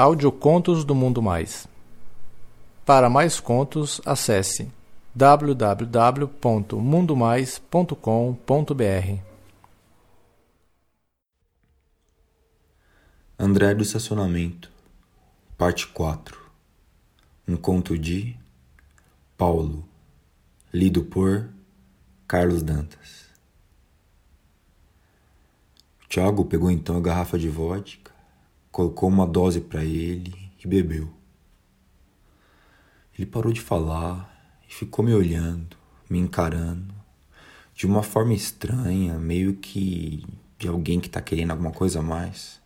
Audiocontos do Mundo Mais. Para mais contos, acesse www.mundomais.com.br. André do Estacionamento, Parte 4 Um conto de Paulo, lido por Carlos Dantas. Tiago pegou então a garrafa de vodka colocou uma dose para ele e bebeu. Ele parou de falar e ficou me olhando, me encarando, de uma forma estranha, meio que de alguém que tá querendo alguma coisa a mais.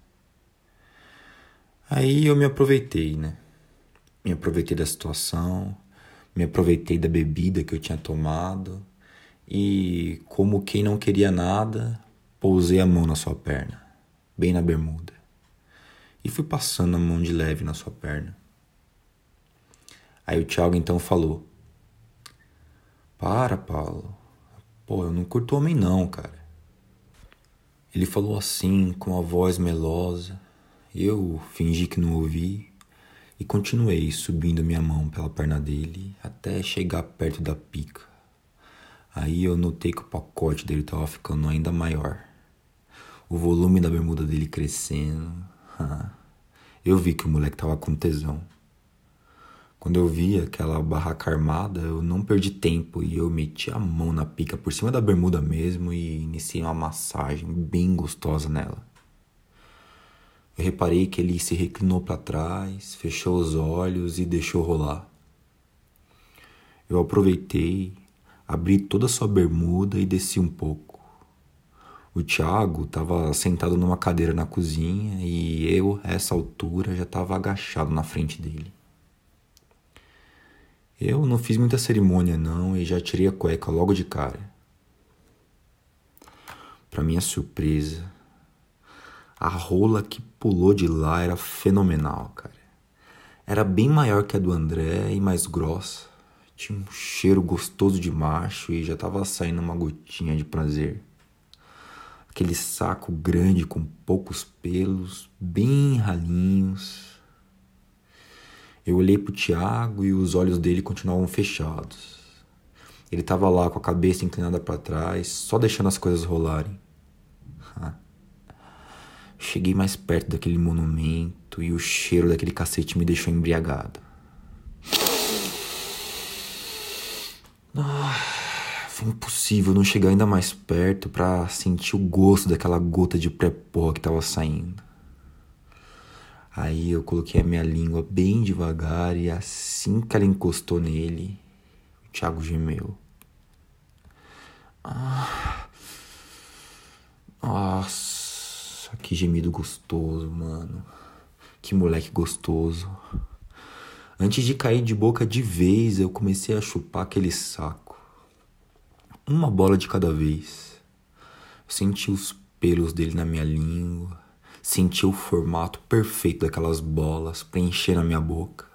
Aí eu me aproveitei, né? Me aproveitei da situação, me aproveitei da bebida que eu tinha tomado e, como quem não queria nada, pousei a mão na sua perna, bem na bermuda e fui passando a mão de leve na sua perna. Aí o Thiago então falou: Para, Paulo. Pô, eu não curto homem não, cara. Ele falou assim, com a voz melosa. Eu fingi que não ouvi e continuei subindo minha mão pela perna dele até chegar perto da pica. Aí eu notei que o pacote dele estava ficando ainda maior. O volume da bermuda dele crescendo, eu vi que o moleque tava com tesão. Quando eu vi aquela barraca armada, eu não perdi tempo e eu meti a mão na pica por cima da bermuda mesmo e iniciei uma massagem bem gostosa nela. Eu reparei que ele se reclinou para trás, fechou os olhos e deixou rolar. Eu aproveitei, abri toda a sua bermuda e desci um pouco. O Thiago estava sentado numa cadeira na cozinha e eu, a essa altura, já estava agachado na frente dele. Eu não fiz muita cerimônia não e já tirei a cueca logo de cara. Para minha surpresa, a rola que pulou de lá era fenomenal, cara. Era bem maior que a do André e mais grossa. Tinha um cheiro gostoso de macho e já estava saindo uma gotinha de prazer aquele saco grande com poucos pelos, bem ralinhos. Eu olhei para o Tiago e os olhos dele continuavam fechados. Ele estava lá com a cabeça inclinada para trás, só deixando as coisas rolarem. Cheguei mais perto daquele monumento e o cheiro daquele cacete me deixou embriagado. Impossível não chegar ainda mais perto para sentir o gosto daquela gota de pré-pó que tava saindo. Aí eu coloquei a minha língua bem devagar e assim que ela encostou nele, o Thiago gemeu. Ah, nossa, que gemido gostoso, mano. Que moleque gostoso. Antes de cair de boca de vez, eu comecei a chupar aquele saco uma bola de cada vez. Senti os pelos dele na minha língua, senti o formato perfeito daquelas bolas preencher na minha boca.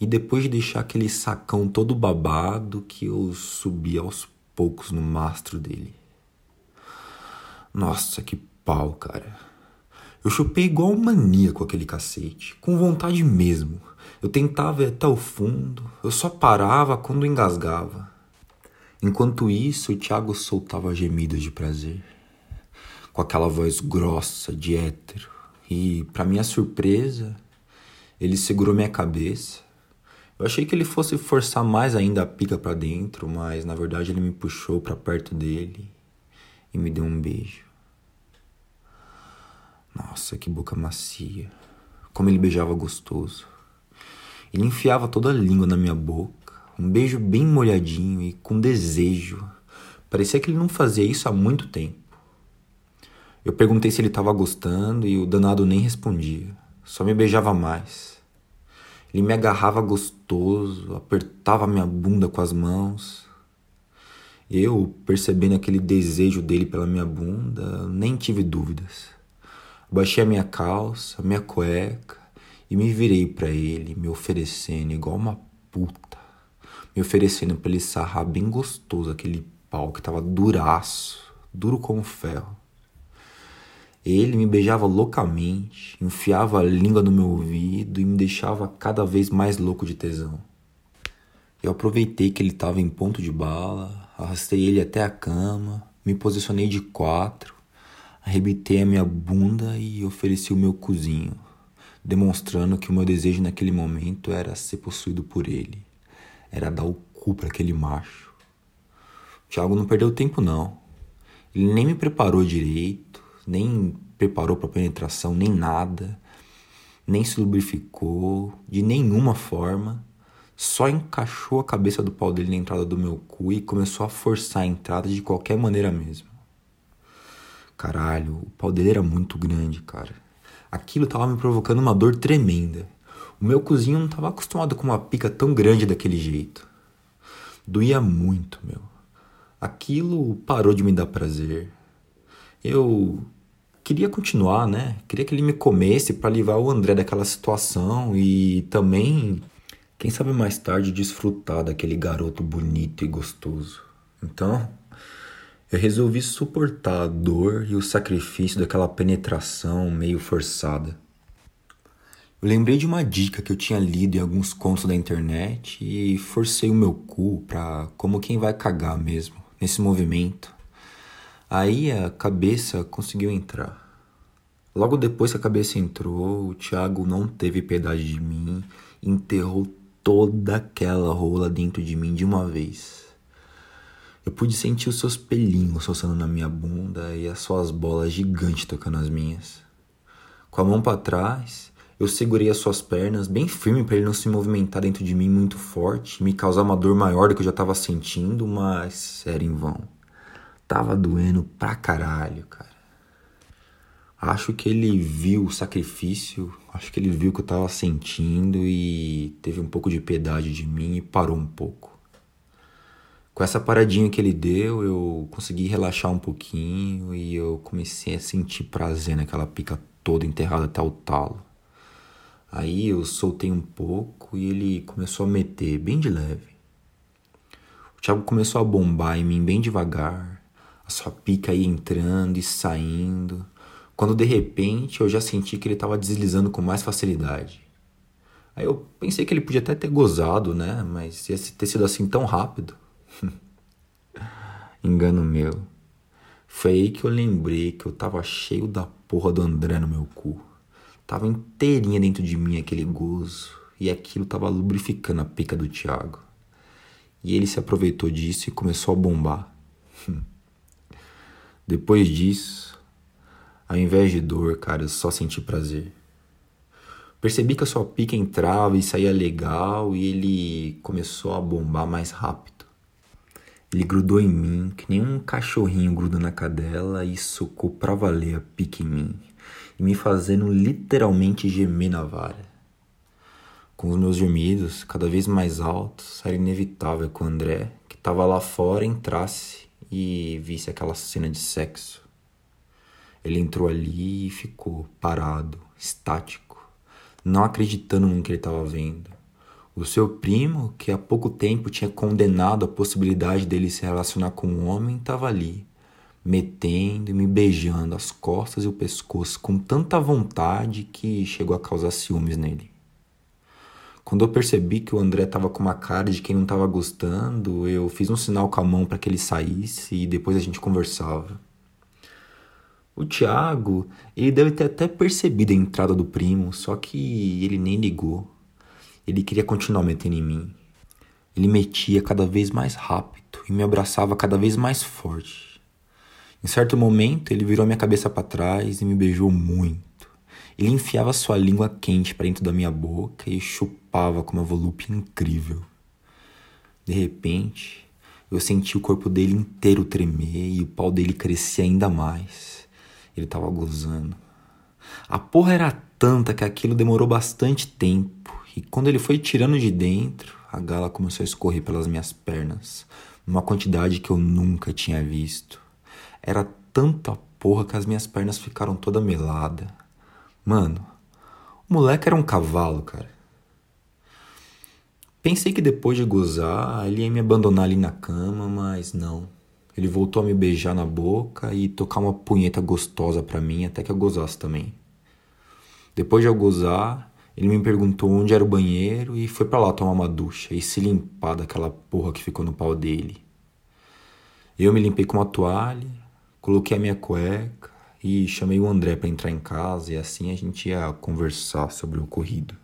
E depois de deixar aquele sacão todo babado, que eu subi aos poucos no mastro dele. Nossa, que pau, cara. Eu chupei igual um maníaco aquele cacete, com vontade mesmo. Eu tentava ir até o fundo, eu só parava quando engasgava. Enquanto isso, o Tiago soltava gemidos de prazer, com aquela voz grossa de hétero. E, para minha surpresa, ele segurou minha cabeça. Eu achei que ele fosse forçar mais ainda a pica para dentro, mas na verdade ele me puxou para perto dele e me deu um beijo. Nossa, que boca macia. Como ele beijava gostoso. Ele enfiava toda a língua na minha boca um beijo bem molhadinho e com desejo. Parecia que ele não fazia isso há muito tempo. Eu perguntei se ele estava gostando e o danado nem respondia, só me beijava mais. Ele me agarrava gostoso, apertava minha bunda com as mãos. Eu, percebendo aquele desejo dele pela minha bunda, nem tive dúvidas. Baixei a minha calça, a minha cueca e me virei para ele, me oferecendo igual uma puta me oferecendo para ele sarrar bem gostoso aquele pau que tava duraço, duro como ferro. Ele me beijava loucamente, enfiava a língua no meu ouvido e me deixava cada vez mais louco de tesão. Eu aproveitei que ele estava em ponto de bala, arrastei ele até a cama, me posicionei de quatro, arrebitei a minha bunda e ofereci o meu cozinho, demonstrando que o meu desejo naquele momento era ser possuído por ele, era dar o cu para aquele macho. O Thiago não perdeu tempo não. Ele nem me preparou direito, nem preparou para penetração, nem nada, nem se lubrificou de nenhuma forma só encaixou a cabeça do pau dele na entrada do meu cu e começou a forçar a entrada de qualquer maneira mesmo. Caralho, o pau dele era muito grande, cara. Aquilo tava me provocando uma dor tremenda. O meu cozinho não tava acostumado com uma pica tão grande daquele jeito. Doía muito, meu. Aquilo parou de me dar prazer. Eu queria continuar, né? Queria que ele me comesse para livrar o André daquela situação e também quem sabe mais tarde desfrutar daquele garoto bonito e gostoso. Então, eu resolvi suportar a dor e o sacrifício daquela penetração meio forçada. Eu lembrei de uma dica que eu tinha lido em alguns contos da internet e forcei o meu cu pra como quem vai cagar mesmo, nesse movimento. Aí a cabeça conseguiu entrar. Logo depois que a cabeça entrou, o Thiago não teve piedade de mim, enterrou toda aquela rola dentro de mim de uma vez. Eu pude sentir os seus pelinhos roçando na minha bunda e as suas bolas gigantes tocando as minhas. Com a mão para trás, eu segurei as suas pernas bem firme para ele não se movimentar dentro de mim muito forte, me causar uma dor maior do que eu já estava sentindo, mas era em vão. Tava doendo pra caralho, cara. Acho que ele viu o sacrifício, acho que ele viu o que eu estava sentindo e teve um pouco de piedade de mim e parou um pouco. Com essa paradinha que ele deu, eu consegui relaxar um pouquinho e eu comecei a sentir prazer naquela pica toda enterrada até o talo. Aí eu soltei um pouco e ele começou a meter bem de leve. O Thiago começou a bombar em mim bem devagar, a sua pica ia entrando e saindo quando de repente eu já senti que ele estava deslizando com mais facilidade. Aí eu pensei que ele podia até ter gozado, né? Mas ia ter sido assim tão rápido. Engano meu. Foi aí que eu lembrei que eu tava cheio da porra do André no meu cu. Tava inteirinha dentro de mim aquele gozo. E aquilo tava lubrificando a pica do Thiago. E ele se aproveitou disso e começou a bombar. Depois disso, ao invés de dor, cara, eu só senti prazer. Percebi que a sua pica entrava e saía legal e ele começou a bombar mais rápido. Ele grudou em mim, que nem um cachorrinho gruda na cadela e socou pra valer a pica em mim, e me fazendo literalmente gemer na vara. Com os meus gemidos cada vez mais altos, era inevitável que o André, que estava lá fora, entrasse e visse aquela cena de sexo. Ele entrou ali e ficou parado, estático, não acreditando no que ele estava vendo. O seu primo, que há pouco tempo tinha condenado a possibilidade dele se relacionar com um homem, estava ali, metendo e me beijando as costas e o pescoço com tanta vontade que chegou a causar ciúmes nele. Quando eu percebi que o André estava com uma cara de quem não estava gostando, eu fiz um sinal com a mão para que ele saísse e depois a gente conversava. O Tiago, ele deve ter até percebido a entrada do primo, só que ele nem ligou. Ele queria continuar metendo em mim. Ele metia cada vez mais rápido e me abraçava cada vez mais forte. Em certo momento, ele virou minha cabeça para trás e me beijou muito. Ele enfiava sua língua quente para dentro da minha boca e chupava com uma volúpia incrível. De repente, eu senti o corpo dele inteiro tremer e o pau dele crescer ainda mais. Ele tava gozando. A porra era tanta que aquilo demorou bastante tempo. E quando ele foi tirando de dentro, a gala começou a escorrer pelas minhas pernas, numa quantidade que eu nunca tinha visto. Era tanta porra que as minhas pernas ficaram toda melada. Mano, o moleque era um cavalo, cara. Pensei que depois de gozar, ele ia me abandonar ali na cama, mas não. Ele voltou a me beijar na boca e tocar uma punheta gostosa pra mim até que eu gozasse também. Depois de eu gozar, ele me perguntou onde era o banheiro e foi para lá tomar uma ducha e se limpar daquela porra que ficou no pau dele. Eu me limpei com uma toalha, coloquei a minha cueca e chamei o André para entrar em casa e assim a gente ia conversar sobre o ocorrido.